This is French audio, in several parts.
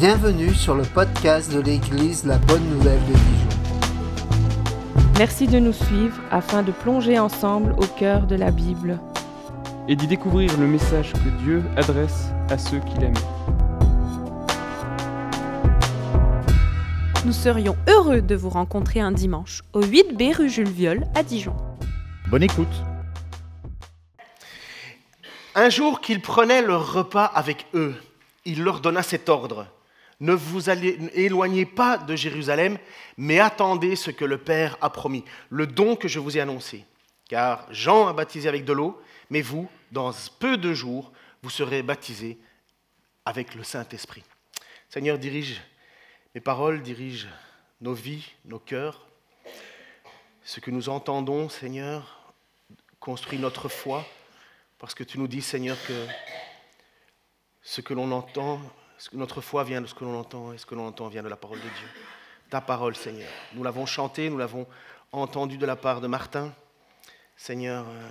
Bienvenue sur le podcast de l'Église La Bonne Nouvelle de Dijon. Merci de nous suivre afin de plonger ensemble au cœur de la Bible. et d'y découvrir le message que Dieu adresse à ceux qu'il aime. Nous serions heureux de vous rencontrer un dimanche au 8B rue Jules Viol à Dijon. Bonne écoute. Un jour qu'ils prenaient leur repas avec eux, il leur donna cet ordre. Ne vous allez- éloignez pas de Jérusalem, mais attendez ce que le Père a promis, le don que je vous ai annoncé. Car Jean a baptisé avec de l'eau, mais vous, dans peu de jours, vous serez baptisés avec le Saint-Esprit. Seigneur, dirige mes paroles, dirige nos vies, nos cœurs. Ce que nous entendons, Seigneur, construit notre foi, parce que tu nous dis, Seigneur, que ce que l'on entend, notre foi vient de ce que l'on entend, et ce que l'on entend vient de la parole de Dieu. Ta parole, Seigneur. Nous l'avons chanté, nous l'avons entendu de la part de Martin. Seigneur, euh,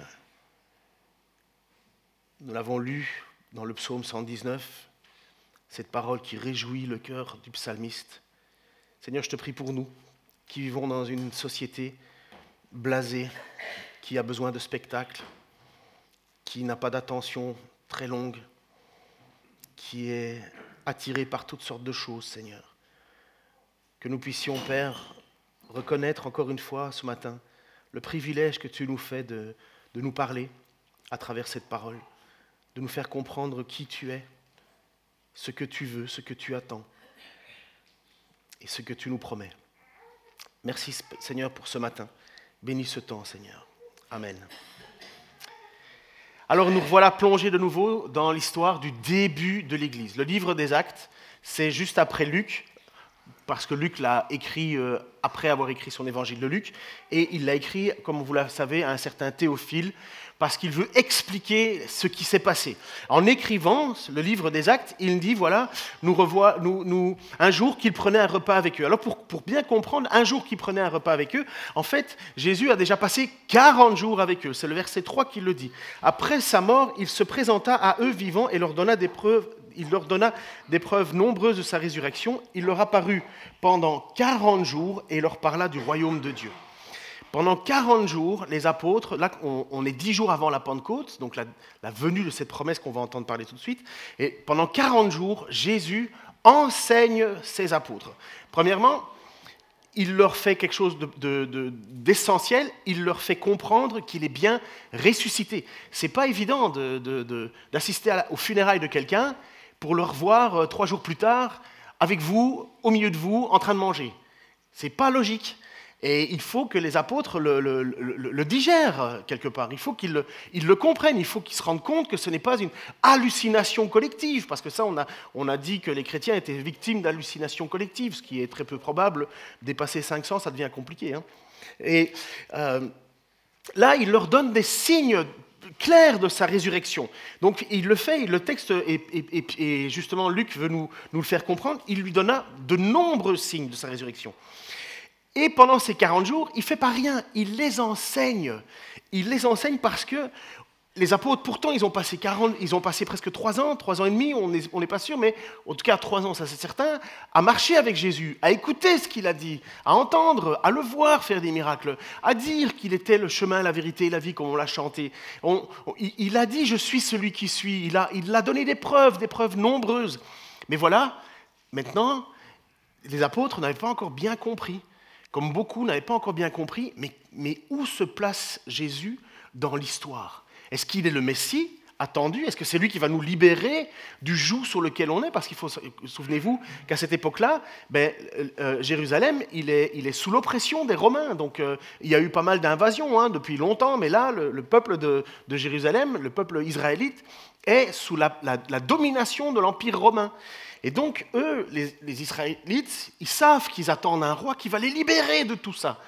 nous l'avons lu dans le psaume 119, cette parole qui réjouit le cœur du psalmiste. Seigneur, je te prie pour nous qui vivons dans une société blasée, qui a besoin de spectacles, qui n'a pas d'attention très longue, qui est attiré par toutes sortes de choses, Seigneur. Que nous puissions, Père, reconnaître encore une fois ce matin le privilège que tu nous fais de, de nous parler à travers cette parole, de nous faire comprendre qui tu es, ce que tu veux, ce que tu attends et ce que tu nous promets. Merci Seigneur pour ce matin. Bénis ce temps, Seigneur. Amen. Alors nous voilà plongés de nouveau dans l'histoire du début de l'Église. Le livre des Actes, c'est juste après Luc, parce que Luc l'a écrit euh, après avoir écrit son évangile de Luc, et il l'a écrit, comme vous le savez, à un certain Théophile, parce qu'il veut expliquer ce qui s'est passé. En écrivant le livre des Actes, il dit, voilà, nous revoit, nous, un jour qu'il prenait un repas avec eux. Alors pour, pour bien comprendre, un jour qu'il prenait un repas avec eux, en fait, Jésus a déjà passé 40 jours avec eux. C'est le verset 3 qui le dit. Après sa mort, il se présenta à eux vivants et leur donna des preuves il leur donna des preuves nombreuses de sa résurrection. Il leur apparut pendant 40 jours et leur parla du royaume de Dieu. Pendant 40 jours, les apôtres, là on, est 10 jours avant la Pentecôte, donc la, venue de cette promesse qu'on va entendre parler tout de suite, et pendant 40 jours, Jésus enseigne ses apôtres. Premièrement, il leur fait quelque chose d'essentiel, de, de, de, il leur fait comprendre qu'il est bien ressuscité. C'est pas évident d'assister aux funérailles de quelqu'un pour le revoir euh, trois jours plus tard avec vous, au milieu de vous, en train de manger. C'est pas logique. Et il faut que les apôtres le, digèrent quelque part. Il faut qu'ils le, comprennent. Il faut qu'ils se rendent compte que ce n'est pas une hallucination collective. Parce que ça, on a, on a dit que les chrétiens étaient victimes d'hallucinations collectives, ce qui est très peu probable. Dépasser 500, ça devient compliqué. Hein. Et euh, là, il leur donne des signes clair de sa résurrection. Donc il le fait, le texte, et, et justement Luc veut nous, nous, le faire comprendre, il lui donna de nombreux signes de sa résurrection. Et pendant ces 40 jours, il ne fait pas rien, il les enseigne. Il les enseigne parce que les apôtres, pourtant, ils ont passé, 40, ils ont passé presque 3 ans, 3 ans et demi, on n'est pas sûr, mais en tout cas 3 ans, ça c'est certain, à marcher avec Jésus, à écouter ce qu'il a dit, à entendre, à le voir faire des miracles, à dire qu'il était le chemin, la vérité et la vie, comme on l'a chanté. Il a dit, je suis celui qui suis, il a donné des preuves, des preuves nombreuses. Mais voilà, maintenant, les apôtres n'avaient pas encore bien compris, comme beaucoup n'avaient pas encore bien compris, mais, mais où se place Jésus dans l'histoire? Est-ce qu'il est le Messie attendu? Est-ce que c'est lui qui va nous libérer du joug sur lequel on est? Parce qu'il faut, souvenez-vous qu'à cette époque-là, ben, euh, Jérusalem, il est, sous l'oppression des Romains. Donc euh, il y a eu pas mal d'invasions hein, depuis longtemps, mais là, le, le peuple de, Jérusalem, le peuple israélite, est sous la domination de l'Empire romain. Et donc, eux, les, les Israélites, ils savent qu'ils attendent un roi qui va les libérer de tout ça.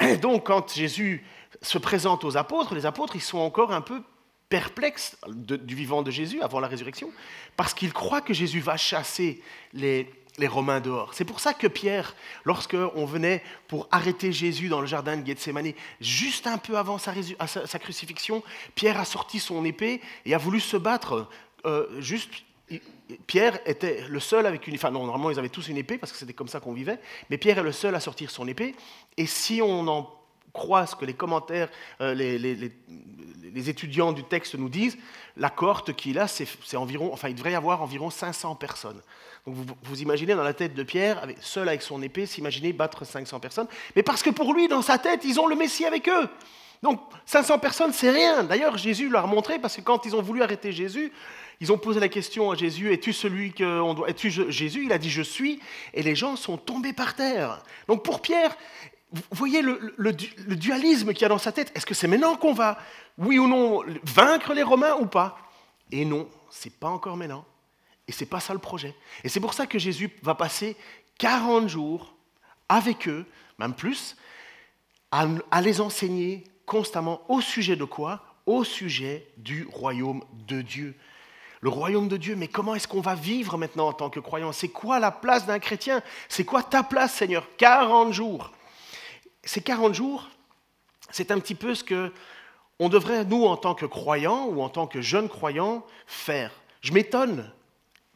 Et donc, quand Jésus se présente aux apôtres, les apôtres, ils sont encore un peu perplexes de, du vivant de Jésus avant la résurrection, parce qu'ils croient que Jésus va chasser les, les Romains dehors. C'est pour ça que Pierre, lorsqu'on venait pour arrêter Jésus dans le jardin de Gethsemane, juste un peu avant sa, sa, sa crucifixion, Pierre a sorti son épée et a voulu se battre euh, juste Pierre était le seul avec une... Enfin, non, normalement, ils avaient tous une épée, parce que c'était comme ça qu'on vivait, mais Pierre est le seul à sortir son épée, et si on en croit ce que les commentaires, euh, les, les- les- étudiants du texte nous disent, la cohorte qu'il a, c'est environ... Enfin, il devrait y avoir environ 500 personnes. Donc vous, vous imaginez dans la tête de Pierre, avec- seul avec son épée, s'imaginer battre 500 personnes, mais parce que pour lui, dans sa tête, ils ont le Messie avec eux. Donc 500 personnes, c'est rien. D'ailleurs, Jésus leur a montré, parce que quand ils ont voulu arrêter Jésus, ils ont posé la question à Jésus, es-tu celui que on doit... Es-tu Jésus? Il a dit, je suis. Et les gens sont tombés par terre. Donc pour Pierre, vous voyez le, le du- le dualisme qu'il y a dans sa tête. Est-ce que c'est maintenant qu'on va, oui ou non, vaincre les Romains ou pas? Et non, c'est pas encore maintenant. Et c'est pas ça le projet. Et c'est pour ça que Jésus va passer 40 jours avec eux, même plus, à, à les enseigner constamment au sujet de quoi? Au sujet du royaume de Dieu. Le royaume de Dieu, mais comment est-ce qu'on va vivre maintenant en tant que croyant? C'est quoi la place d'un chrétien? C'est quoi ta place, Seigneur? 40 jours. Ces 40 jours, c'est un petit peu ce que on devrait, nous, en tant que croyants ou en tant que jeunes croyants, faire. Je m'étonne,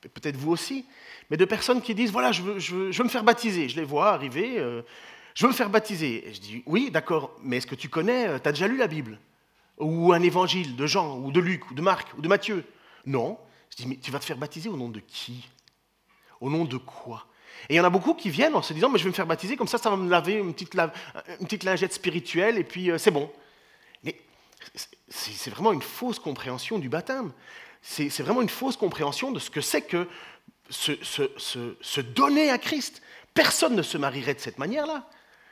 peut-être vous aussi, mais de personnes qui disent, voilà, je veux, me faire baptiser. Je les vois arriver, euh, je veux me faire baptiser. Et je dis, oui, d'accord, mais est-ce que tu connais, tu as déjà lu la Bible? Ou un évangile de Jean, ou de Luc, ou de Marc, ou de Matthieu? Non. Je dis, mais tu vas te faire baptiser au nom de qui? Au nom de quoi? Et il y en a beaucoup qui viennent en se disant, mais je vais me faire baptiser, comme ça, ça va me laver une petite, une petite lingette spirituelle, et puis euh, c'est bon. Mais c'est vraiment une fausse compréhension du baptême. C'est vraiment une fausse compréhension de ce que c'est que se, se- se- donner à Christ. Personne ne se marierait de cette manière-là.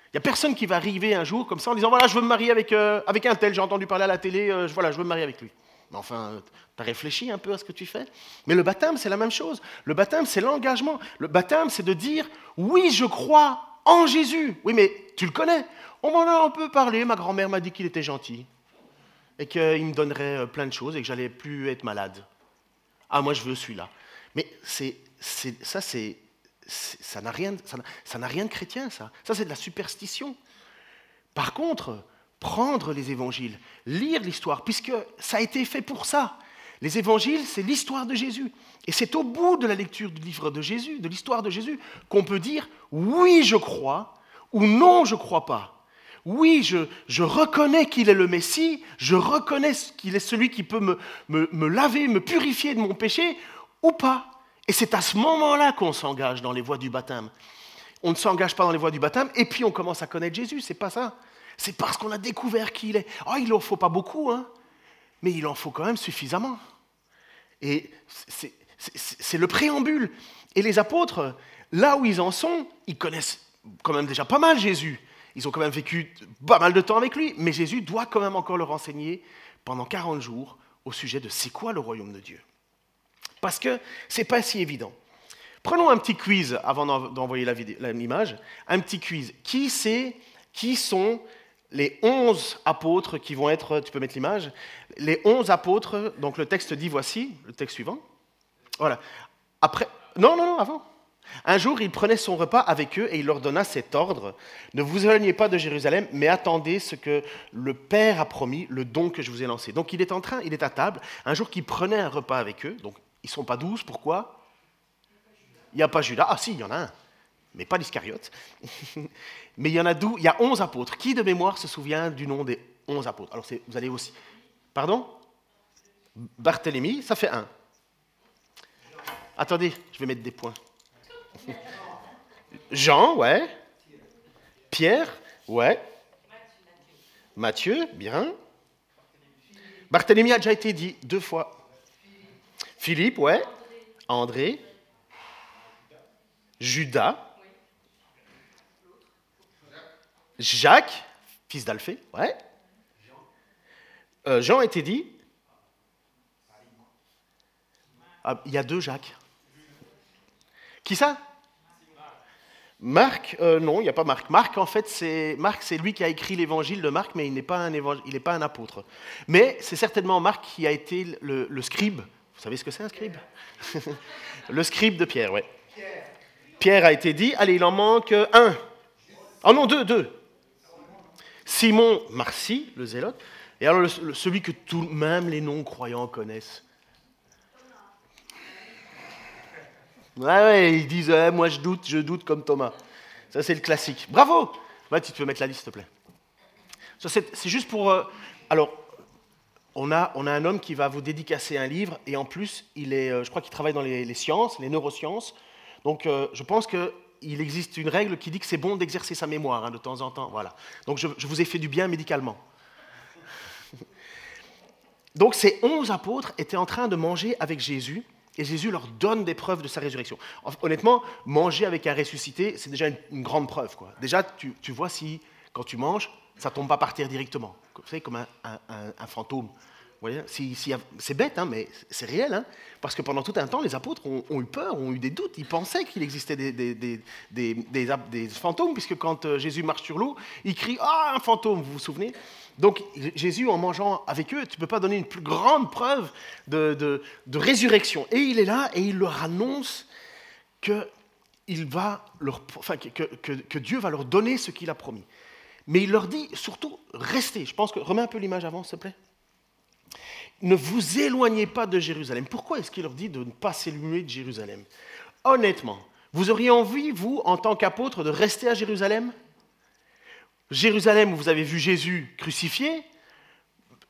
Il n'y a personne qui va arriver un jour comme ça en disant voilà, je veux me marier avec, euh, avec un tel, j'ai entendu parler à la télé, euh, voilà, je veux me marier avec lui. Enfin, tu as réfléchi un peu à ce que tu fais Mais le baptême, c'est la même chose. Le baptême, c'est l'engagement. Le baptême, c'est de dire oui, je crois en Jésus. Oui, mais tu le connais. On m'en a un peu parlé, ma grand-mère m'a dit qu'il était gentil et qu'il me donnerait euh, plein de choses et que j'allais plus être malade. Ah, moi, je veux celui-là. Mais c'est, ça, c'est, ça n'a rien, ça n'a- ça n'a rien de chrétien, ça. Ça, c'est de la superstition. Par contre, prendre les évangiles, lire l'histoire, puisque ça a été fait pour ça. Les évangiles, c'est l'histoire de Jésus. Et c'est au bout de la lecture du livre de Jésus, de l'histoire de Jésus, qu'on peut dire oui, je crois, ou non, je crois pas. Oui, je, je reconnais qu'il est le Messie, je reconnais qu'il est celui qui peut me, me- me laver, me purifier de mon péché, ou pas. Et c'est à ce moment-là qu'on s'engage dans les voies du baptême. On ne s'engage pas dans les voies du baptême, et puis on commence à connaître Jésus, c'est pas ça. C'est parce qu'on a découvert qui il est. Oh, il en faut pas beaucoup, hein, mais il en faut quand même suffisamment. Et c'est- c'est c'est le préambule. Et les apôtres, là où ils en sont, ils connaissent quand même déjà pas mal Jésus. Ils ont quand même vécu pas mal de temps avec lui, mais Jésus doit quand même encore leur enseigner pendant 40 jours au sujet de c'est quoi le royaume de Dieu. Parce que c'est pas si évident. Prenons un petit quiz avant d'en- d'envoyer l'image. Un petit quiz. Qui sait qui sont les 11 apôtres qui vont être, tu peux mettre l'image, les 11 apôtres, donc le texte dit voici, le texte suivant. Voilà. Après, non, non, non, avant. Un jour, il prenait son repas avec eux et il leur donna cet ordre Ne vous éloignez pas de Jérusalem, mais attendez ce que le Père a promis, le don que je vous ai lancé. Donc, il est en train, il est à table. Un jour qu'il prenait un repas avec eux, donc ils ne sont pas douze, pourquoi? Il n'y a pas Judas. Ah, si, il y en a un, mais pas l'Iscariote. mais il y en a dou- il y a onze apôtres. Qui de mémoire se souvient du nom des onze apôtres? Alors, vous allez aussi. Pardon? Barthélemy, ça fait un. Attendez, je vais mettre des points. Jean, ouais. Pierre, ouais. Matthieu, bien. Barthélemy a déjà été dit deux fois. Philippe, ouais. André. Judas. Jacques, fils d'Alphée, ouais. Euh, Jean a été dit. Ah, Il y a deux Jacques. Qui ça? Marc, euh, non, il n'y a pas Marc. Marc, en fait, c'est Marc, c'est lui qui a écrit l'évangile de Marc, mais il n'est pas un évangile- il n'est pas un apôtre. Mais c'est certainement Marc qui a été le, le scribe. Vous savez ce que c'est un scribe? Le scribe de Pierre, ouais. Pierre a été dit. Allez, il en manque un. Oh non, deux, deux. Simon Marcy, le zélote. Et alors celui que tout, même les non-croyants connaissent. Ouais, ouais, ils disent ouais, moi je doute, je doute comme Thomas. Ça, c'est le classique. Bravo Ouais, tu peux mettre la liste, s'il te plaît. Ça, c'est juste pour. euh, alors, on a, on a un homme qui va vous dédicacer un livre, et en plus, il est, euh, je crois qu'il travaille dans les, sciences, les neurosciences. Donc, euh, je pense qu'il existe une règle qui dit que c'est bon d'exercer sa mémoire hein, de temps en temps. Voilà. Donc, je, vous ai fait du bien médicalement. Donc, ces onze apôtres étaient en train de manger avec Jésus, et Jésus leur donne des preuves de sa résurrection. En- Honnêtement, manger avec un ressuscité, c'est déjà une, grande preuve. Quoi. Déjà, tu, vois si, quand tu manges, ça tombe pas par terre directement. Vous comme un fantôme. Voyez c'est bête, hein, mais c'est réel. hein, parce que pendant tout un temps, les apôtres ont, eu peur, ont eu des doutes. Ils pensaient qu'il existait des, fantômes, puisque quand euh, Jésus marche sur l'eau, il crie Ah, un fantôme, vous vous souvenez? Donc, Jésus, en mangeant avec eux, tu ne peux pas donner une plus grande preuve de, résurrection. Et il est là et il leur annonce que- que Dieu va leur donner ce qu'il a promis. Mais il leur dit surtout, restez. Je pense que, remets un peu l'image avant, s'il te plaît. Ne vous éloignez pas de Jérusalem. Pourquoi est-ce qu'il leur dit de ne pas s'éloigner de Jérusalem? Honnêtement, vous auriez envie, vous, en tant qu'apôtre, de rester à Jérusalem? Jérusalem, où vous avez vu Jésus crucifié,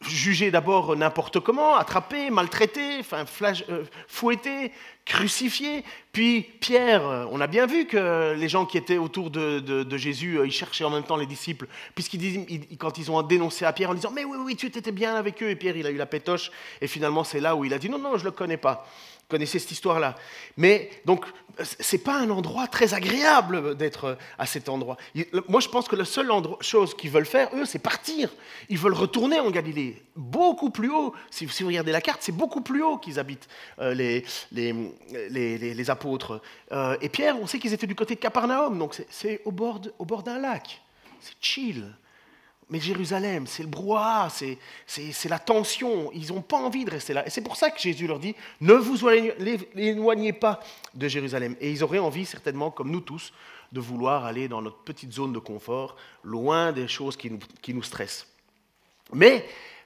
jugé d'abord n'importe comment, attrapé, maltraité, enfin, euh, fouetté, crucifié. Puis Pierre, euh, on a bien vu que les gens qui étaient autour de, Jésus, euh, ils cherchaient en même temps les disciples, puisqu'ils disent, quand ils ont dénoncé à Pierre en disant, mais oui, oui, tu étais bien avec eux, et Pierre, il a eu la pétoche, et finalement c'est là où il a dit, non, non, je ne le connais pas. Connaissez cette histoire-là. Mais donc, c'est pas un endroit très agréable d'être à cet endroit. Moi, je pense que la seule chose qu'ils veulent faire, eux, c'est partir. Ils veulent retourner en Galilée, beaucoup plus haut. Si, vous regardez la carte, c'est beaucoup plus haut qu'ils habitent, euh, les, les, les, les- apôtres. Euh, et Pierre, on sait qu'ils étaient du côté de Capernaum, donc c'est- au bord d'un lac. C'est chill. Mais Jérusalem, c'est le brouhaha, c'est, la tension. Ils n'ont pas envie de rester là. Et c'est pour ça que Jésus leur dit ne vous éloignez pas de Jérusalem. Et ils auraient envie, certainement, comme nous tous, de vouloir aller dans notre petite zone de confort, loin des choses qui nous, qui nous stressent. Mais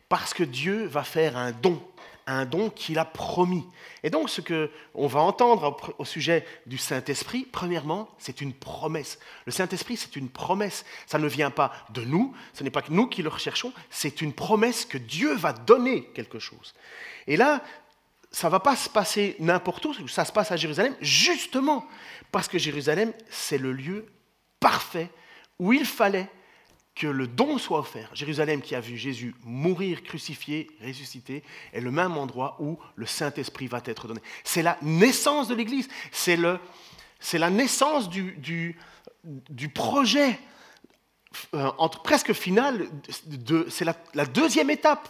parce que Dieu va faire un don, un don qu'il a promis. Et donc, ce que on va entendre au- sujet du Saint-Esprit, premièrement, c'est une promesse. Le Saint-Esprit, c'est une promesse. Ça ne vient pas de nous, ce n'est pas que nous qui le recherchons, c'est une promesse que Dieu va donner quelque chose. Et là, ça ne va pas se passer n'importe où, ça se passe à Jérusalem, justement parce que Jérusalem, c'est le lieu parfait où il fallait que le don soit offert. Jérusalem qui a vu Jésus mourir, crucifié, ressuscité, est le même endroit où le Saint-Esprit va être donné. C'est la naissance de l'Église, c'est, la naissance du, du, projet euh, entre, presque final, c'est la, deuxième étape.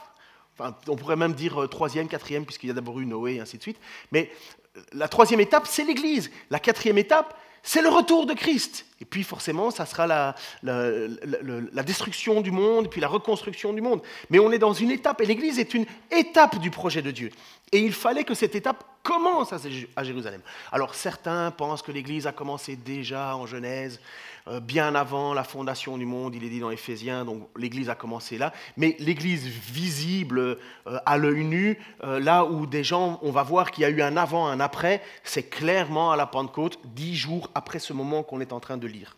On pourrait même dire euh, troisième, quatrième, puisqu'il y a d'abord eu Noé et ainsi de suite. Mais euh, la troisième étape, c'est l'Église. La quatrième étape, c'est le retour de Christ. Et puis forcément, ça sera la, destruction du monde, puis la reconstruction du monde. Mais on est dans une étape, et l'Église est une étape du projet de Dieu. Et il fallait que cette étape commence à Jérusalem. Alors certains pensent que l'Église a commencé déjà en Genèse, euh, bien avant la fondation du monde, il est dit dans Éphésiens, donc l'Église a commencé là. Mais l'Église visible euh, à l'œil nu, euh, là où des gens, on va voir qu'il y a eu un avant, un après, c'est clairement à la Pentecôte, dix jours après ce moment qu'on est en train de lire.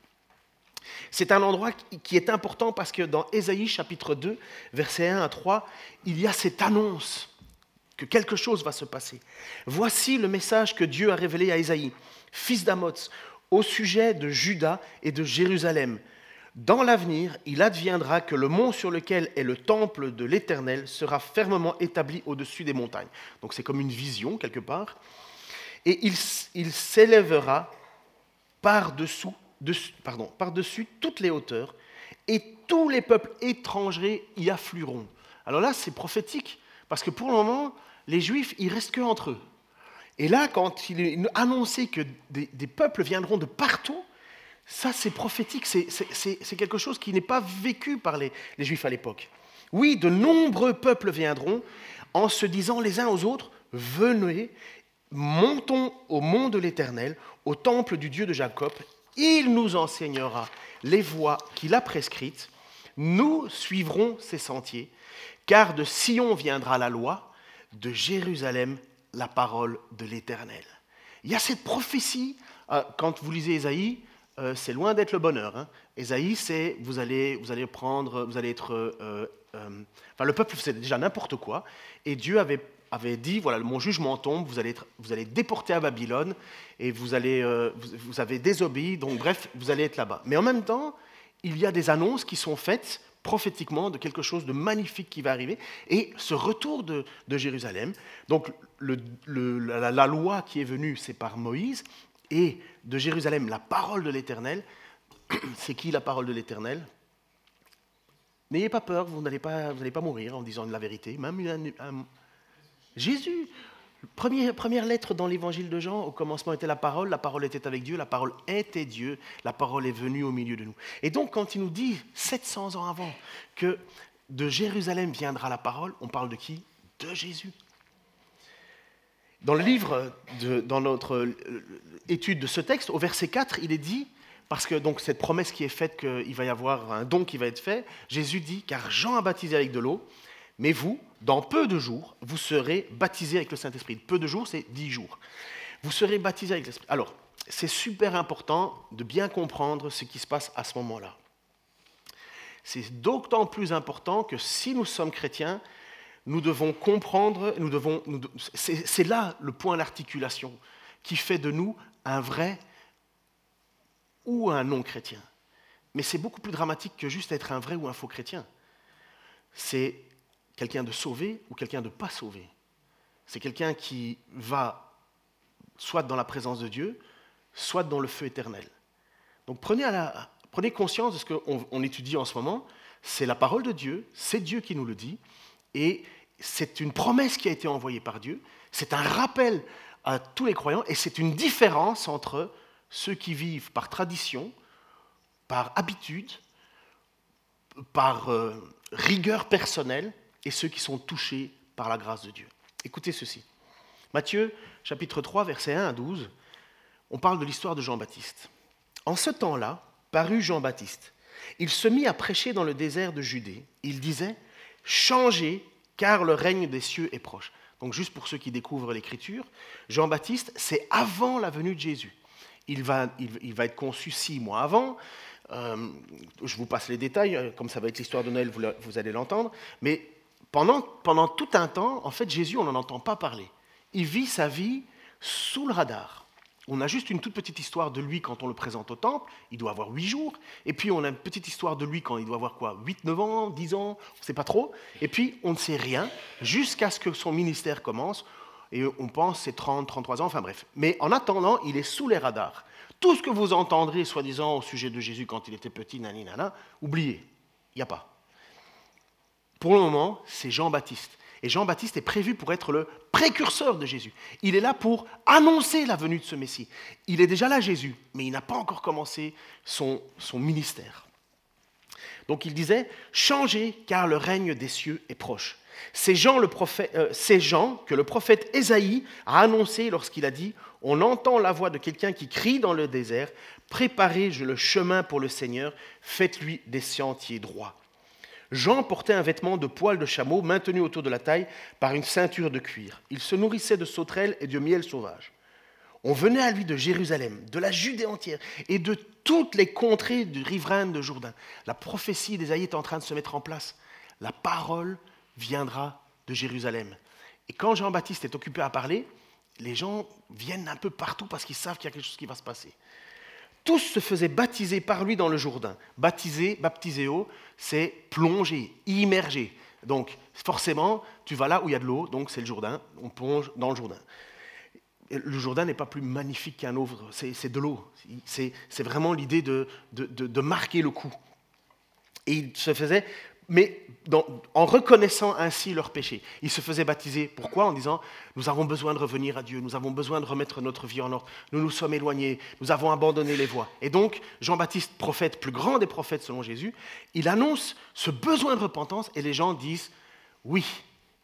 C'est un endroit qui- est important parce que dans Ésaïe chapitre 2, versets 1 à 3, il y a cette annonce que quelque chose va se passer. Voici le message que Dieu a révélé à Ésaïe, fils d'Amoz, au sujet de Juda et de Jérusalem. Dans l'avenir, il adviendra que le mont sur lequel est le temple de l'Éternel sera fermement établi au-dessus des montagnes. Donc c'est comme une vision quelque part. Et il, il s'élèvera par-dessous par-dessus toutes les hauteurs, et tous les peuples étrangers y afflueront. Alors là, c'est prophétique, parce que pour le moment, les Juifs, ils restent que entre eux. Et là, quand il est annoncé que des, peuples viendront de partout, ça c'est prophétique, c'est quelque chose qui n'est pas vécu par les, les Juifs à l'époque. Oui, de nombreux peuples viendront en se disant les uns aux autres, venez, montons au mont de l'Éternel, au temple du Dieu de Jacob, il nous enseignera les voies qu'il a prescrites, nous suivrons ses sentiers, car de Sion viendra la loi, de Jérusalem la parole de l'Éternel. Il y a cette prophétie, euh, quand vous lisez Ésaïe, euh, c'est loin d'être le bonheur. Hein. Ésaïe, c'est vous allez, vous allez prendre, vous allez être. Euh, enfin, le peuple faisait déjà n'importe quoi, et Dieu avait, avait dit voilà, mon jugement tombe, vous allez, être, vous allez déporter à Babylone, et vous, allez, vous, vous avez désobéi, donc bref, vous allez être là-bas. Mais en même temps, il y a des annonces qui sont faites prophétiquement de quelque chose de magnifique qui va arriver, et ce retour de, Jérusalem. Donc la, loi qui est venue, c'est par Moïse, et de Jérusalem, la parole de l'Éternel. C'est qui la parole de l'Éternel? N'ayez pas peur, vous n'allez pas, pas mourir en disant la vérité. Même Jésus, Première, première lettre dans l'évangile de Jean, au commencement était la parole, la parole était avec Dieu, la parole était Dieu, la parole est venue au milieu de nous. Et donc quand il nous dit 700 ans avant que de Jérusalem viendra la parole, on parle de qui? De Jésus. Dans le livre, dans notre étude de ce texte, au verset 4, il est dit, parce que donc cette promesse qui est faite qu'il va y avoir un don qui va être fait, Jésus dit, car Jean a baptisé avec de l'eau, mais vous, dans peu de jours, vous serez baptisés avec le Saint-Esprit. Peu de jours, c'est dix jours. Vous serez baptisés avec l'Esprit. Alors, c'est super important de bien comprendre ce qui se passe à ce moment-là. C'est d'autant plus important que si nous sommes chrétiens, nous devons comprendre, nous devons, c'est là le point d'articulation qui fait de nous un vrai ou un non-chrétien. Mais c'est beaucoup plus dramatique que juste être un vrai ou un faux chrétien. C'est quelqu'un de sauvé ou quelqu'un de pas sauvé. C'est quelqu'un qui va soit dans la présence de Dieu, soit dans le feu éternel. Donc prenez, prenez conscience de ce qu'on étudie en ce moment. C'est la parole de Dieu, c'est Dieu qui nous le dit, et c'est une promesse qui a été envoyée par Dieu, c'est un rappel à tous les croyants, et c'est une différence entre ceux qui vivent par tradition, par habitude, par euh, rigueur personnelle, et ceux qui sont touchés par la grâce de Dieu. Écoutez ceci. Matthieu chapitre 3 versets 1 à 12, on parle de l'histoire de Jean-Baptiste. En ce temps-là, parut Jean-Baptiste. Il se mit à prêcher dans le désert de Judée. Il disait, Changez, car le règne des cieux est proche. Donc juste pour ceux qui découvrent l'Écriture, Jean-Baptiste, c'est avant la venue de Jésus. Il va, il, va, être conçu six mois avant. Euh, je vous passe les détails, euh, comme ça va être l'histoire de Noël, vous, vous allez l'entendre. Mais pendant, tout un temps, en fait, Jésus, on n'en entend pas parler. Il vit sa vie sous le radar. On a juste une toute petite histoire de lui quand on le présente au temple, il doit avoir huit jours, et puis on a une petite histoire de lui quand il doit avoir quoi 8, 9 ans, 10 ans, on ne sait pas trop, et puis on ne sait rien jusqu'à ce que son ministère commence, et on pense c'est 30, 33 ans, enfin bref. Mais en attendant, il est sous les radars. Tout ce que vous entendrez, soi-disant, au sujet de Jésus quand il était petit, nana, oubliez, il n'y a pas. Pour le moment, c'est Jean-Baptiste. Et Jean-Baptiste est prévu pour être le précurseur de Jésus. Il est là pour annoncer la venue de ce Messie. Il est déjà là, Jésus, mais il n'a pas encore commencé son, ministère. Donc il disait, changez car le règne des cieux est proche. C'est euh, Jean que le prophète Ésaïe a annoncé lorsqu'il a dit, on entend la voix de quelqu'un qui crie dans le désert, préparez le chemin pour le Seigneur, faites-lui des sentiers droits. Jean portait un vêtement de poil de chameau maintenu autour de la taille par une ceinture de cuir. Il se nourrissait de sauterelles et de miel sauvage. On venait à lui de Jérusalem, de la Judée entière et de toutes les contrées du riverain de Jourdain. La prophétie d'Ésaïe est en train de se mettre en place. La parole viendra de Jérusalem. Et quand Jean-Baptiste est occupé à parler, les gens viennent un peu partout parce qu'ils savent qu'il y a quelque chose qui va se passer tous se faisaient baptiser par lui dans le Jourdain. Baptiser, baptiséo, c'est plonger, immerger. Donc forcément, tu vas là où il y a de l'eau, donc c'est le Jourdain, on plonge dans le Jourdain. Le Jourdain n'est pas plus magnifique qu'un autre, c'est de l'eau. C'est vraiment l'idée de, de, de, marquer le coup. Et il se faisait mais en reconnaissant ainsi leurs péchés. Ils se faisaient baptiser. Pourquoi En disant, nous avons besoin de revenir à Dieu, nous avons besoin de remettre notre vie en ordre, nous nous sommes éloignés, nous avons abandonné les voies. Et donc, Jean-Baptiste, prophète, plus grand des prophètes selon Jésus, il annonce ce besoin de repentance et les gens disent, oui,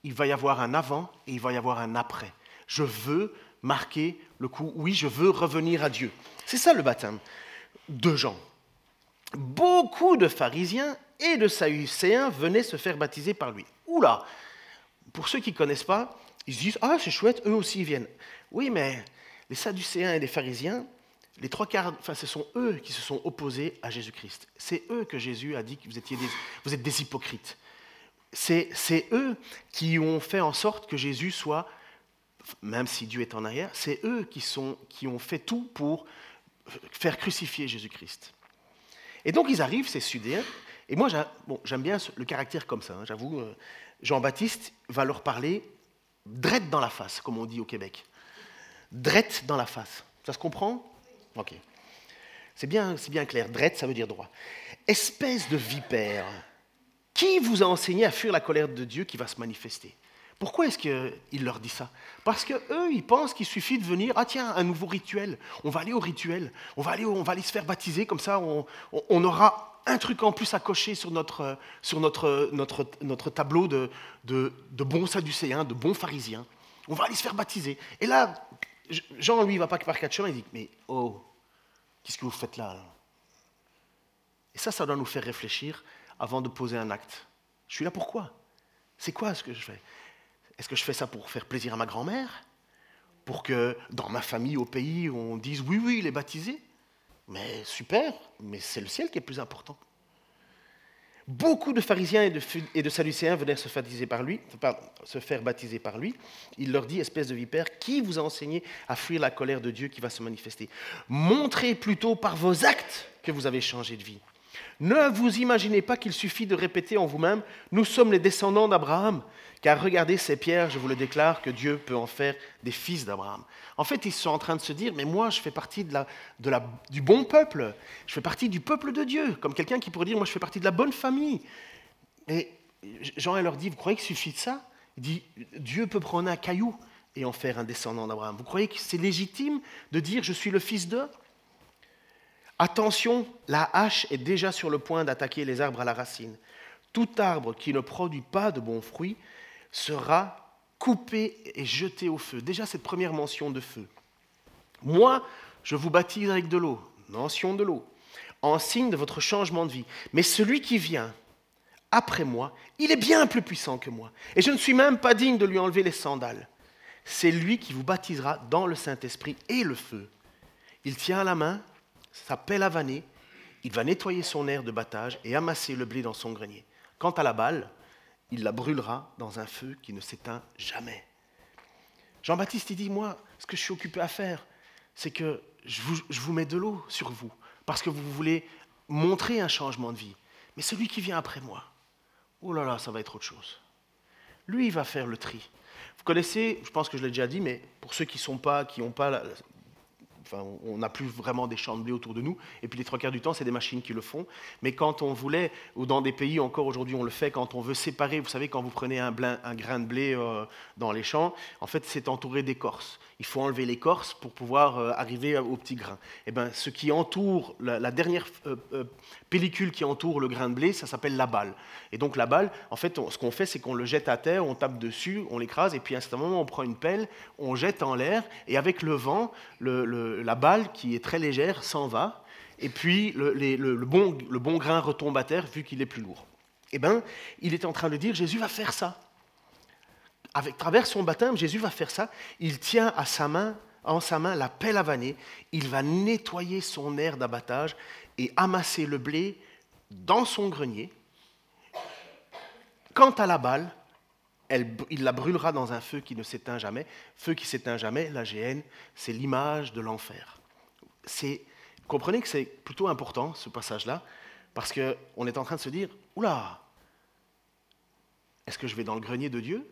il va y avoir un avant et il va y avoir un après. Je veux marquer le coup, oui, je veux revenir à Dieu. C'est ça le baptême de Jean. Beaucoup de pharisiens et de Sadducéens venaient se faire baptiser par lui. Oula Pour ceux qui ne connaissent pas, ils se disent Ah, c'est chouette, eux aussi ils viennent. Oui, mais les Sadducéens et les pharisiens, les trois quarts, enfin, ce sont eux qui se sont opposés à Jésus-Christ. C'est eux que Jésus a dit que vous, étiez des, vous êtes des hypocrites. C'est eux qui ont fait en sorte que Jésus soit, même si Dieu est en arrière, c'est eux qui, sont, qui ont fait tout pour faire crucifier Jésus-Christ. Et donc ils arrivent, ces Sudéens, et moi j'aime bien le caractère comme ça, hein, j'avoue. Euh, Jean-Baptiste va leur parler drette dans la face, comme on dit au Québec. Drette dans la face. Ça se comprend? Ok. C'est bien, bien clair. Drette, ça veut dire droit. Espèce de vipère, qui vous a enseigné à fuir la colère de Dieu qui va se manifester? Pourquoi est-ce qu'il leur dit ça? Parce qu'eux, ils pensent qu'il suffit de venir, ah tiens, un nouveau rituel, on va aller au rituel, on va aller, on va aller se faire baptiser, comme ça on, aura un truc en plus à cocher sur notre, sur notre, notre, notre tableau de, de, bons sadducéens, de bons pharisiens. On va aller se faire baptiser. Et là, Jean, lui, il va pas par quatre chemins, il dit, mais oh, qu'est-ce que vous faites là, Et ça, ça doit nous faire réfléchir avant de poser un acte. Je suis là pourquoi? C'est quoi ce que je fais? Est-ce que je fais ça pour faire plaisir à ma grand-mère? Pour que dans ma famille, au pays, on dise oui, oui, il est baptisé? Mais super, mais c'est le ciel qui est plus important. Beaucoup de pharisiens et de, sadducéens venaient se, se faire baptiser par lui. Il leur dit, espèce de vipère, qui vous a enseigné à fuir la colère de Dieu qui va se manifester? Montrez plutôt par vos actes que vous avez changé de vie. Ne vous imaginez pas qu'il suffit de répéter en vous-même, nous sommes les descendants d'Abraham, car regardez ces pierres, je vous le déclare, que Dieu peut en faire des fils d'Abraham. En fait, ils sont en train de se dire, mais moi, je fais partie de de du bon peuple, je fais partie du peuple de Dieu, comme quelqu'un qui pourrait dire, moi, je fais partie de la bonne famille. Et Jean leur dit, vous croyez qu'il suffit de ça? Il dit, Dieu peut prendre un caillou et en faire un descendant d'Abraham. Vous croyez que c'est légitime de dire, je suis le fils d'eux Attention, la hache est déjà sur le point d'attaquer les arbres à la racine. Tout arbre qui ne produit pas de bons fruits sera coupé et jeté au feu. Déjà cette première mention de feu. Moi, je vous baptise avec de l'eau, mention de l'eau, en signe de votre changement de vie. Mais celui qui vient après moi, il est bien plus puissant que moi. Et je ne suis même pas digne de lui enlever les sandales. C'est lui qui vous baptisera dans le Saint-Esprit et le feu. Il tient à la main sa pelle à il va nettoyer son air de battage et amasser le blé dans son grenier. Quant à la balle, il la brûlera dans un feu qui ne s'éteint jamais. Jean-Baptiste, il dit, moi, ce que je suis occupé à faire, c'est que je vous, mets de l'eau sur vous, parce que vous voulez montrer un changement de vie. Mais celui qui vient après moi, oh là là, ça va être autre chose. Lui, il va faire le tri. Vous connaissez, je pense que je l'ai déjà dit, mais pour ceux qui n'ont pas, qui pas on n'a plus vraiment des champs de blé autour de nous. Et puis les trois quarts du temps, c'est des machines qui le font. Mais quand on voulait, ou dans des pays encore aujourd'hui, on le fait, quand on veut séparer, vous savez, quand vous prenez un, grain de blé euh, dans les champs, en fait, c'est entouré d'écorce. Il faut enlever l'écorce pour pouvoir euh, arriver au petit grain. Et eh ben, ce qui entoure, la, dernière euh, pellicule qui entoure le grain de blé, ça s'appelle la balle. Et donc la balle, en fait, ce qu'on fait, c'est qu'on le jette à terre, on tape dessus, on l'écrase, et puis à un moment, on prend une pelle, on jette en l'air, et avec le vent, la balle, qui est très légère, s'en va, et puis le, bon, le bon grain retombe à terre vu qu'il est plus lourd. Eh bien, il est en train de dire, Jésus va faire ça. Avec travers son baptême, Jésus va faire ça. Il tient en sa main la pelle à vanner. Il va nettoyer son air d'abattage et amasser le blé dans son grenier. Quant à la balle, il la brûlera dans un feu qui ne s'éteint jamais. Feu qui s'éteint jamais, la GN, c'est l'image de l'enfer. C'est, comprenez que c'est plutôt important, ce passage-là, parce qu'on est en train de se dire, oula, est-ce que je vais dans le grenier de Dieu?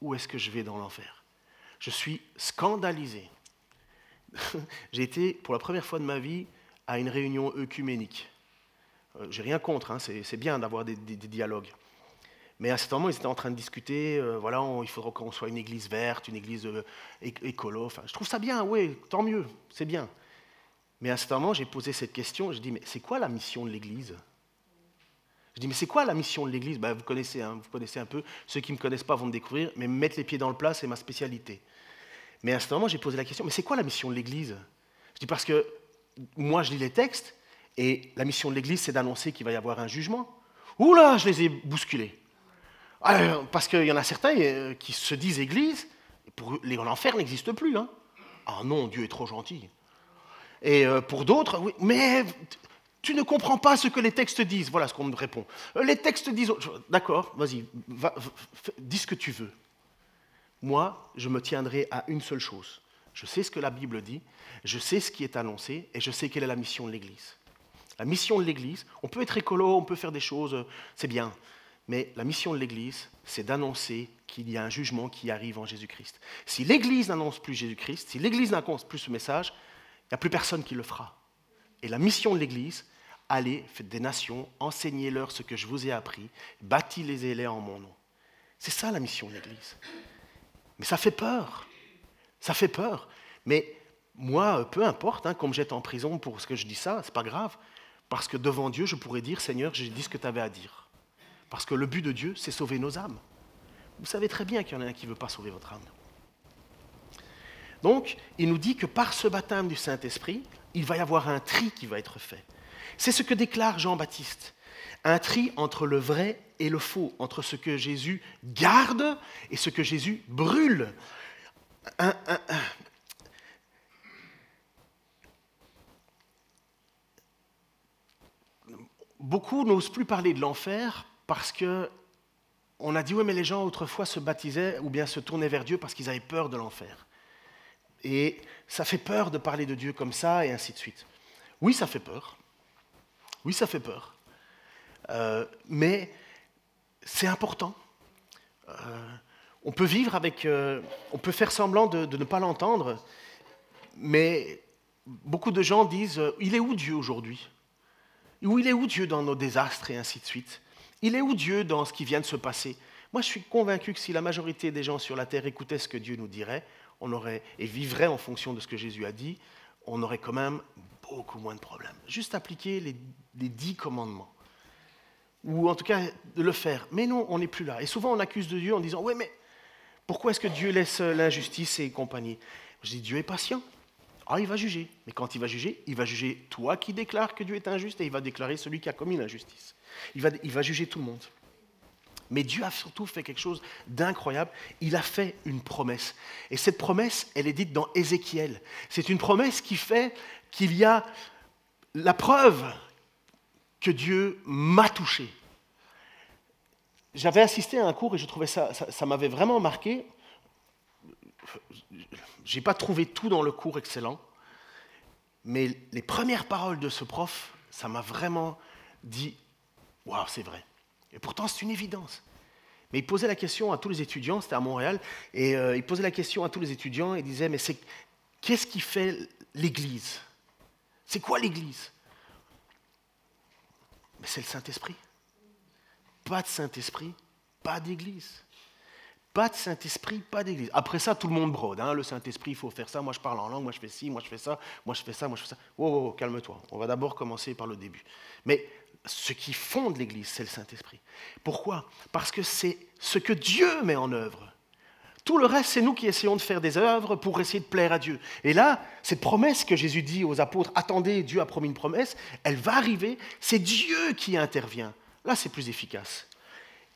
Ou est-ce que je vais dans l'enfer? Je suis scandalisé. J'ai été, pour la première fois de ma vie, à une réunion œcuménique. Euh, j'ai rien contre, hein, c'est bien d'avoir des dialogues. Mais à ce moment, ils étaient en train de discuter, euh, voilà, il faudra qu'on soit une église verte, une église euh, écolo. Je trouve ça bien, oui, tant mieux, c'est bien. Mais à ce moment, j'ai posé cette question, je dis, mais c'est quoi la mission de l'église? Je dis, mais c'est quoi la mission de l'église? Ben, vous, connaissez, hein, vous connaissez un peu, ceux qui ne me connaissent pas vont me découvrir, mais mettre les pieds dans le plat, c'est ma spécialité. Mais à ce moment, j'ai posé la question, mais c'est quoi la mission de l'église? Je dis, parce que moi, je lis les textes, et la mission de l'église, c'est d'annoncer qu'il va y avoir un jugement. Oula, je les ai bousculés. Parce qu'il y en a certains euh, qui se disent Église, pour, l'enfer n'existe plus. Hein. Ah non, Dieu est trop gentil. Et euh, pour d'autres, oui, mais tu ne comprends pas ce que les textes disent. Voilà ce qu'on me répond. Euh, Les textes disent. D'accord, vas-y, dis ce que tu veux. Moi, je me tiendrai à une seule chose. Je sais ce que la Bible dit, je sais ce qui est annoncé, et je sais quelle est la mission de l'Église. La mission de l'Église, on peut être écolo, on peut faire des choses, euh, c'est bien, mais la mission de l'Église, c'est d'annoncer qu'il y a un jugement qui arrive en Jésus-Christ. Si l'Église n'annonce plus Jésus-Christ, si l'Église n'annonce plus ce message, il n'y a plus personne qui le fera. Et la mission de l'Église, allez, faites des nations, enseignez-leur ce que je vous ai appris, baptisez-les en mon nom. C'est ça la mission de l'Église. Mais ça fait peur. Ça fait peur. Mais moi, peu importe hein, qu'on me jette en prison pour ce que je dis ça, c'est pas grave. Parce que devant Dieu, je pourrais dire, Seigneur, j'ai dit ce que tu avais à dire. Parce que le but de Dieu, c'est sauver nos âmes. Vous savez très bien qu'il y en a un qui ne veut pas sauver votre âme. Donc, il nous dit que par ce baptême du Saint-Esprit, il va y avoir un tri qui va être fait. C'est ce que déclare Jean-Baptiste. Un tri entre le vrai et le faux, entre ce que Jésus garde et ce que Jésus brûle. Beaucoup n'osent plus parler de l'enfer parce que on a dit oui mais les gens autrefois se baptisaient ou bien se tournaient vers Dieu parce qu'ils avaient peur de l'enfer. Et ça fait peur de parler de Dieu comme ça et ainsi de suite. Oui, ça fait peur. Oui, ça fait peur. Euh, mais c'est important. Euh, on peut vivre avec, euh, on peut faire semblant de, ne pas l'entendre, mais beaucoup de gens disent, il est où Dieu aujourd'hui? Ou il est où Dieu dans nos désastres et ainsi de suite? Il est où Dieu dans ce qui vient de se passer? Moi, je suis convaincu que si la majorité des gens sur la terre écoutaient ce que Dieu nous dirait, on aurait et vivrait en fonction de ce que Jésus a dit, on aurait quand même beaucoup moins de problèmes. Juste appliquer les, dix commandements ou en tout cas de le faire. Mais non, on n'est plus là. Et souvent, on accuse de Dieu en disant, oui, mais pourquoi est-ce que Dieu laisse l'injustice et compagnie? Je dis, Dieu est patient. Ah, il va juger. Mais quand il va juger, il va juger toi qui déclares que Dieu est injuste et il va déclarer celui qui a commis l'injustice. Il va, il va juger tout le monde. Mais Dieu a surtout fait quelque chose d'incroyable. Il a fait une promesse. Et cette promesse, elle est dite dans Ézéchiel. C'est une promesse qui fait qu'il y a la preuve que Dieu m'a touché. J'avais assisté à un cours et je trouvais ça, ça, m'avait vraiment marqué. J'ai pas trouvé tout dans le cours excellent, mais les premières paroles de ce prof, ça m'a vraiment dit Waouh, c'est vrai. Et pourtant, c'est une évidence. Mais il posait la question à tous les étudiants, c'était à Montréal, et euh, il posait la question à tous les étudiants et disait Mais c'est qu'est-ce qui fait l'Église? C'est quoi l'Église? Mais c'est le Saint-Esprit. Pas de Saint-Esprit, pas d'Église. Pas de Saint-Esprit, pas d'Église. Après ça, tout le monde brode. hein. Le Saint-Esprit, il faut faire ça. Moi, je parle en langue. Moi, je fais ci. Moi, je fais ça. Moi, je fais ça. Moi, je fais ça. Wow, wow, calme-toi. On va d'abord commencer par le début. Mais ce qui fonde l'Église, c'est le Saint-Esprit. Pourquoi? Parce que c'est ce que Dieu met en œuvre. Tout le reste, c'est nous qui essayons de faire des œuvres pour essayer de plaire à Dieu. Et là, cette promesse que Jésus dit aux apôtres, attendez, Dieu a promis une promesse, elle va arriver, c'est Dieu qui intervient. Là, c'est plus efficace.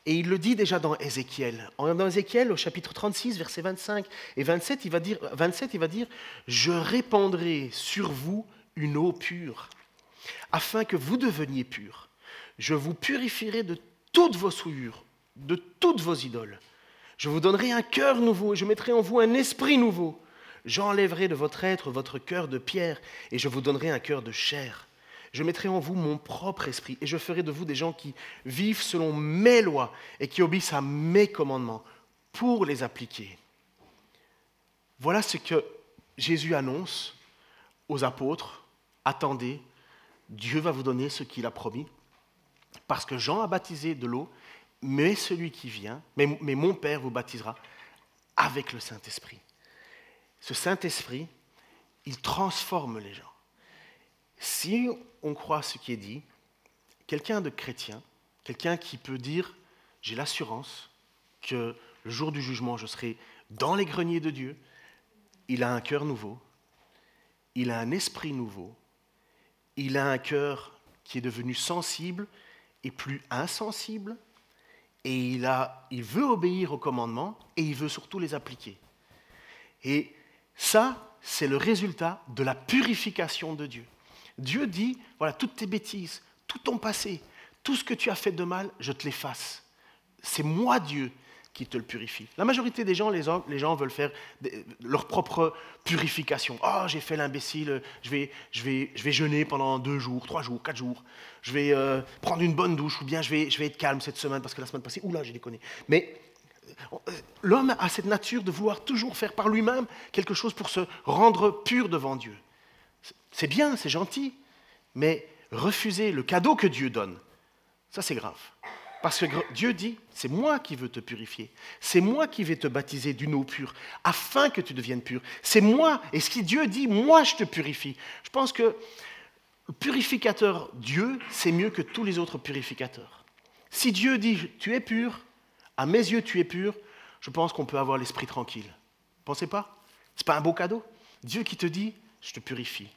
Et il le dit déjà dans Ézéchiel. Dans Ézéchiel, au chapitre 36, versets 25 et 27, il va dire, 27, il va dire Je répandrai sur vous une eau pure, afin que vous deveniez purs. Je vous purifierai de toutes vos souillures, de toutes vos idoles. Je vous donnerai un cœur nouveau et je mettrai en vous un esprit nouveau. J'enlèverai de votre être votre cœur de pierre et je vous donnerai un cœur de chair. Je mettrai en vous mon propre esprit et je ferai de vous des gens qui vivent selon mes lois et qui obéissent à mes commandements pour les appliquer. Voilà ce que Jésus annonce aux apôtres. Attendez, Dieu va vous donner ce qu'il a promis. Parce que Jean a baptisé de l'eau, mais celui qui vient, mais, mon Père vous baptisera avec le Saint-Esprit. Ce Saint-Esprit, il transforme les gens. Si on croit ce qui est dit, quelqu'un de chrétien, quelqu'un qui peut dire, j'ai l'assurance que le jour du jugement, je serai dans les greniers de Dieu, il a un cœur nouveau, il a un esprit nouveau, il a un cœur qui est devenu sensible et plus insensible, et il, a, il veut obéir aux commandements, et il veut surtout les appliquer. Et ça, c'est le résultat de la purification de Dieu. Dieu dit, voilà, toutes tes bêtises, tout ton passé, tout ce que tu as fait de mal, je te l'efface. C'est moi Dieu qui te le purifie. La majorité des gens, les, gens veulent faire leur propre purification. Oh, j'ai fait l'imbécile, je vais, je, vais, je vais jeûner pendant deux jours, trois jours, quatre jours. Je vais euh, prendre une bonne douche ou bien je vais, je vais être calme cette semaine parce que la semaine passée, oula, j'ai déconné. Mais euh, l'homme a cette nature de vouloir toujours faire par lui-même quelque chose pour se rendre pur devant Dieu. C'est bien, c'est gentil, mais refuser le cadeau que Dieu donne, ça c'est grave. Parce que Dieu dit, c'est moi qui veux te purifier. C'est moi qui vais te baptiser d'une eau pure, afin que tu deviennes pur. C'est moi. Et ce que Dieu dit, moi je te purifie. Je pense que le purificateur Dieu, c'est mieux que tous les autres purificateurs. Si Dieu dit, tu es pur, à mes yeux tu es pur, je pense qu'on peut avoir l'esprit tranquille. Pensez pas? Ce n'est pas un beau cadeau? Dieu qui te dit, je te purifie.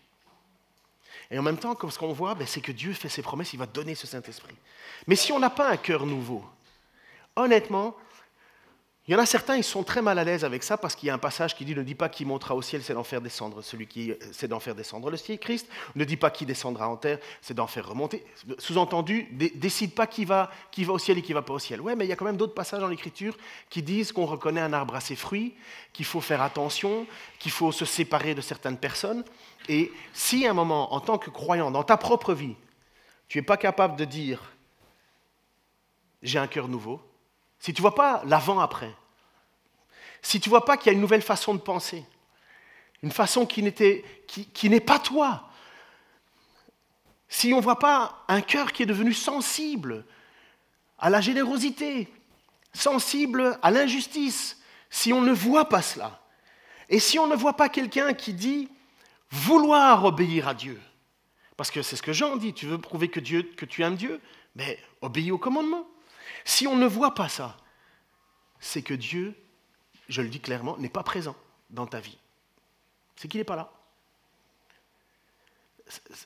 Et en même temps, ce qu'on voit, ben, c'est que Dieu fait ses promesses, il va donner ce Saint-Esprit. Mais si on n'a pas un cœur nouveau, honnêtement, il y en a certains, ils sont très mal à l'aise avec ça parce qu'il y a un passage qui dit ne dis pas qui montera au ciel, c'est d'en faire descendre celui qui c'est d'en faire descendre le ciel, Christ. Ne dis pas qui descendra en terre, c'est d'en faire remonter. Sous-entendu, décide pas qui va, qui va au ciel et qui va pas au ciel. Ouais, mais il y a quand même d'autres passages dans l'Écriture qui disent qu'on reconnaît un arbre à ses fruits, qu'il faut faire attention, qu'il faut se séparer de certaines personnes. Et si à un moment, en tant que croyant, dans ta propre vie, tu n'es pas capable de dire j'ai un cœur nouveau, si tu ne vois pas l'avant-après, si tu ne vois pas qu'il y a une nouvelle façon de penser, une façon qui, qui n'est pas toi, si on ne voit pas un cœur qui est devenu sensible à la générosité, sensible à l'injustice, si on ne voit pas cela, et si on ne voit pas quelqu'un qui dit vouloir obéir à Dieu, parce que c'est ce que Jean dit, tu veux prouver que, Dieu, que tu aimes Dieu, mais obéis au commandement. Si on ne voit pas ça, c'est que Dieu, je le dis clairement, n'est pas présent dans ta vie. C'est qu'il n'est pas là.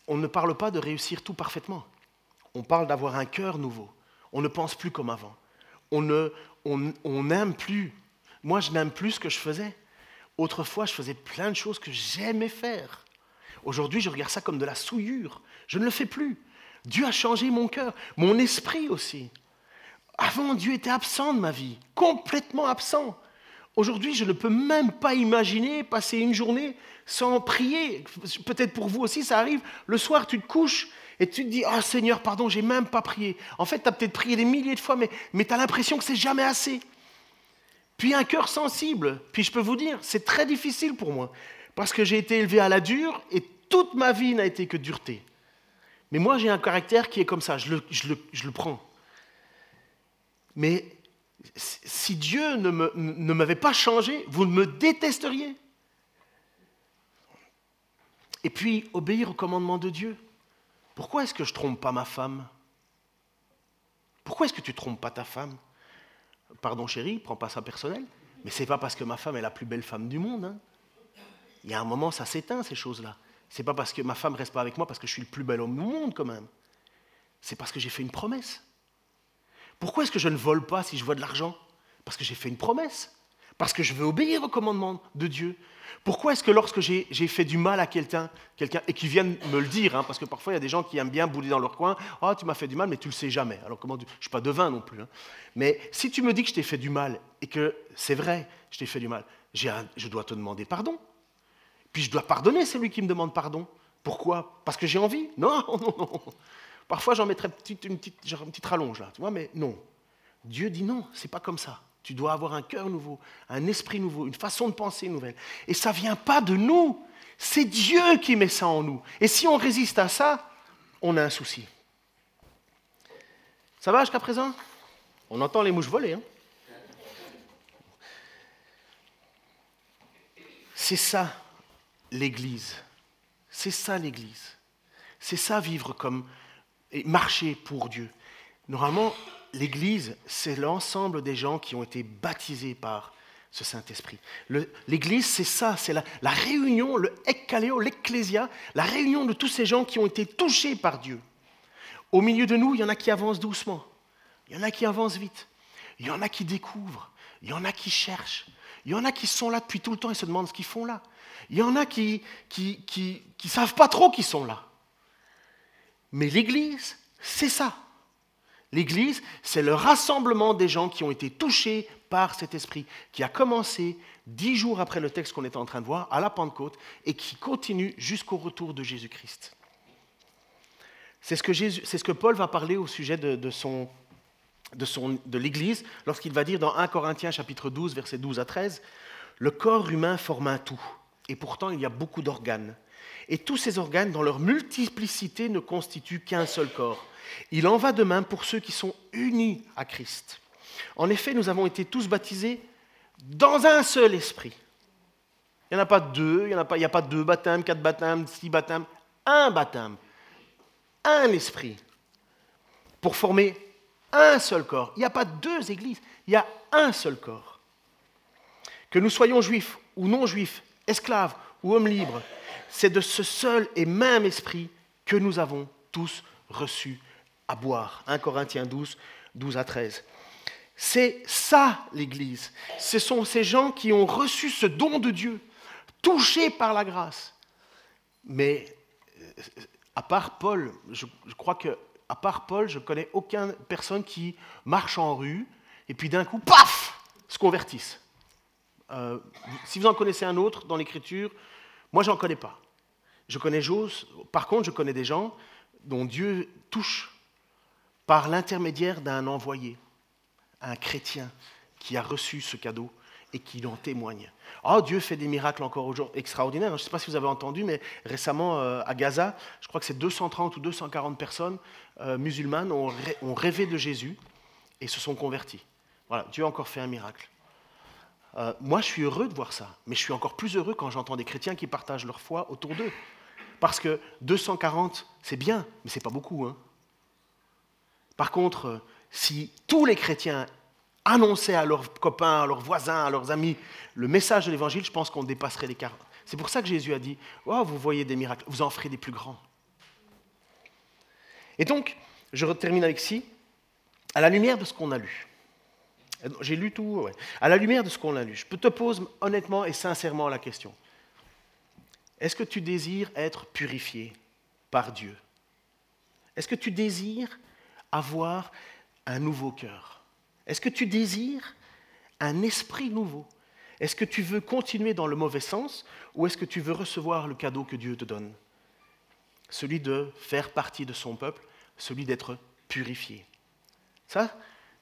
On ne parle pas de réussir tout parfaitement. On parle d'avoir un cœur nouveau. On ne pense plus comme avant. On n'aime on, plus. Moi, je n'aime plus ce que je faisais. Autrefois, je faisais plein de choses que j'aimais faire. Aujourd'hui, je regarde ça comme de la souillure. Je ne le fais plus. Dieu a changé mon cœur, mon esprit aussi. Avant, Dieu était absent de ma vie, complètement absent. Aujourd'hui, je ne peux même pas imaginer passer une journée sans prier. Peut-être pour vous aussi, ça arrive. Le soir, tu te couches et tu te dis Ah Seigneur, pardon, j'ai même pas prié. En fait, tu as peut-être prié des milliers de fois, mais, mais tu as l'impression que c'est jamais assez. Puis un cœur sensible. Puis je peux vous dire, c'est très difficile pour moi. Parce que j'ai été élevé à la dure et toute ma vie n'a été que dureté. Mais moi, j'ai un caractère qui est comme ça, je le, prends. Mais si Dieu ne m'avait pas changé, vous me détesteriez. Et puis, obéir au commandement de Dieu. Pourquoi est-ce que je trompe pas ma femme? Pourquoi est-ce que tu trompes pas ta femme? Pardon chérie, prends pas ça personnel, mais c'est pas parce que ma femme est la plus belle femme du monde. Hein. Il y a un moment, ça s'éteint ces choses-là. C'est pas parce que ma femme reste pas avec moi parce que je suis le plus bel homme du monde quand même. C'est parce que j'ai fait une promesse. Pourquoi est-ce que je ne vole pas si je vois de l'argent? Parce que j'ai fait une promesse. Parce que je veux obéir au commandement de Dieu. Pourquoi est-ce que lorsque j'ai fait du mal à quelqu'un, et qui viennent me le dire, hein, parce que parfois il y a des gens qui aiment bien bouler dans leur coin, ah tu m'as fait du mal, mais tu le sais jamais. Alors comment Je ne suis pas devin non plus. Hein. Mais si tu me dis que je t'ai fait du mal et que c'est vrai, je t'ai fait du mal, je dois te demander pardon. Puis je dois pardonner celui qui me demande pardon. Pourquoi? Parce que j'ai envie Non, non, non. Parfois, j'en mettrais une petite, une petite rallonge là, tu vois, mais non. Dieu dit non, c'est pas comme ça. Tu dois avoir un cœur nouveau, un esprit nouveau, une façon de penser nouvelle. Et ça vient pas de nous, c'est Dieu qui met ça en nous. Et si on résiste à ça, on a un souci. Ça va jusqu'à présent? On entend les mouches voler. Hein? C'est ça l'Église. C'est ça l'Église. C'est ça vivre comme et marcher pour Dieu. Normalement, l'Église, c'est l'ensemble des gens qui ont été baptisés par ce Saint-Esprit. L'Église, c'est ça, c'est la, réunion, le ekkaleo, l'ecclésia, la réunion de tous ces gens qui ont été touchés par Dieu. Au milieu de nous, il y en a qui avancent doucement, il y en a qui avancent vite. Il y en a qui découvrent, il y en a qui cherchent, il y en a qui sont là depuis tout le temps et se demandent ce qu'ils font là. Il y en a qui qui savent pas trop qu'ils sont là. Mais l'Église, c'est ça. L'Église, c'est le rassemblement des gens qui ont été touchés par cet esprit, qui a commencé dix jours après le texte qu'on était en train de voir, à la Pentecôte, et qui continue jusqu'au retour de Jésus-Christ. C'est ce, que Paul va parler au sujet de, de l'Église, lorsqu'il va dire dans 1 Corinthiens chapitre 12, versets 12 à 13, Le corps humain forme un tout, et pourtant il y a beaucoup d'organes. Et tous ces organes, dans leur multiplicité, ne constituent qu'un seul corps. Il en va de même pour ceux qui sont unis à Christ. En effet, nous avons été tous baptisés dans un seul esprit. Il n'y en a pas deux, il n'y a, pas, a pas deux baptêmes, quatre baptêmes, six baptêmes, un baptême, un esprit, pour former un seul corps. Il n'y a pas deux églises, il y a un seul corps. Que nous soyons juifs ou non juifs, esclaves ou hommes libres, c'est de ce seul et même esprit que nous avons tous reçu à boire. 1 Corinthiens 12, 12 à 13. C'est ça l'Église. Ce sont ces gens qui ont reçu ce don de Dieu, touchés par la grâce. Mais euh, à part Paul, je, crois que à part Paul, je connais aucune personne qui marche en rue et puis d'un coup, paf, se convertisse. Euh, si vous en connaissez un autre dans l'Écriture, moi j'en connais pas. Je connais Jose. Par contre, je connais des gens dont Dieu touche par l'intermédiaire d'un envoyé, un chrétien qui a reçu ce cadeau et qui en témoigne. Oh, Dieu fait des miracles encore aujourd'hui extraordinaires. Je ne sais pas si vous avez entendu, mais récemment euh, à Gaza, je crois que c'est 230 ou 240 personnes euh, musulmanes ont, ont, rêvé de Jésus et se sont converties. Voilà, Dieu a encore fait un miracle. Euh, moi, je suis heureux de voir ça, mais je suis encore plus heureux quand j'entends des chrétiens qui partagent leur foi autour d'eux. Parce que 240, c'est bien, mais c'est pas beaucoup. Hein. Par contre, si tous les chrétiens annonçaient à leurs copains, à leurs voisins, à leurs amis le message de l'évangile, je pense qu'on dépasserait les 40. C'est pour ça que Jésus a dit oh, Vous voyez des miracles, vous en ferez des plus grands. Et donc, je termine avec ci. À la lumière de ce qu'on a lu, j'ai lu tout, à la lumière de ce qu'on a lu, je te poser honnêtement et sincèrement la question. Est-ce que tu désires être purifié par Dieu? Est-ce que tu désires avoir un nouveau cœur? Est-ce que tu désires un esprit nouveau? Est-ce que tu veux continuer dans le mauvais sens ou est-ce que tu veux recevoir le cadeau que Dieu te donne? Celui de faire partie de son peuple, celui d'être purifié. Ça,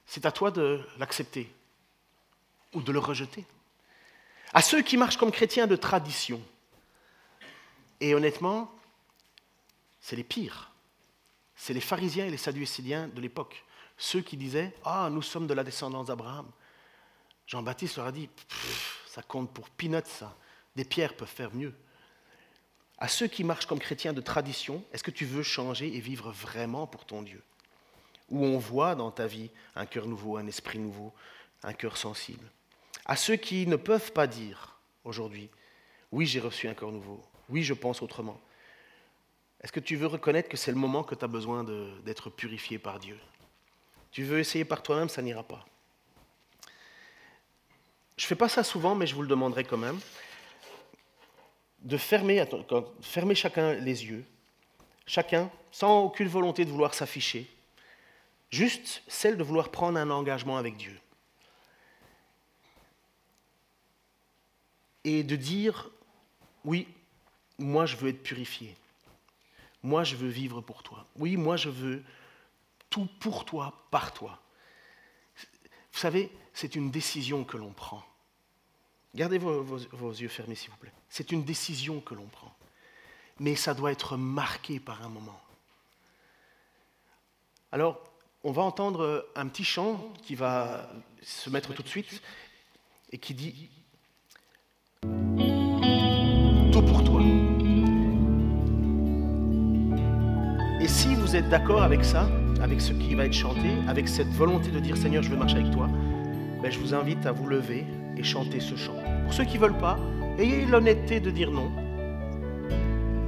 c'est à toi de l'accepter ou de le rejeter. À ceux qui marchent comme chrétiens de tradition, et honnêtement, c'est les pires. C'est les pharisiens et les sadducéens de l'époque. Ceux qui disaient Ah, nous sommes de la descendance d'Abraham. Jean-Baptiste leur a dit Ça compte pour peanuts, ça. Des pierres peuvent faire mieux. À ceux qui marchent comme chrétiens de tradition, est-ce que tu veux changer et vivre vraiment pour ton Dieu? Où on voit dans ta vie un cœur nouveau, un esprit nouveau, un cœur sensible. À ceux qui ne peuvent pas dire aujourd'hui Oui, j'ai reçu un cœur nouveau. Oui, je pense autrement. Est-ce que tu veux reconnaître que c'est le moment que tu as besoin d'être purifié par Dieu? Tu veux essayer par toi-même, ça n'ira pas. Je ne fais pas ça souvent, mais je vous le demanderai quand même. De fermer, fermer chacun les yeux, chacun, sans aucune volonté de vouloir s'afficher, juste celle de vouloir prendre un engagement avec Dieu. Et de dire, oui, moi je veux être purifié. Moi je veux vivre pour toi. Oui, moi je veux tout pour toi, par toi. Vous savez, c'est une décision que l'on prend. Gardez vos, yeux fermés, s'il vous plaît. C'est une décision que l'on prend. Mais ça doit être marqué par un moment. Alors, on va entendre un petit chant qui va se mettre tout de suite et qui dit Et si vous êtes d'accord avec ça, avec ce qui va être chanté, avec cette volonté de dire Seigneur, je veux marcher avec toi, ben, je vous invite à vous lever et chanter ce chant. Pour ceux qui ne veulent pas, ayez l'honnêteté de dire non.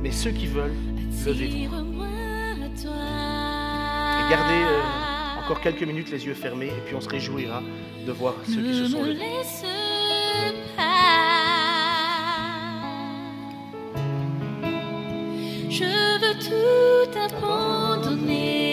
Mais ceux qui veulent, levez-vous. Et gardez euh, encore quelques minutes les yeux fermés et puis on se réjouira de voir ceux qui se sont levés. laisse pas. Je veux tout abandonner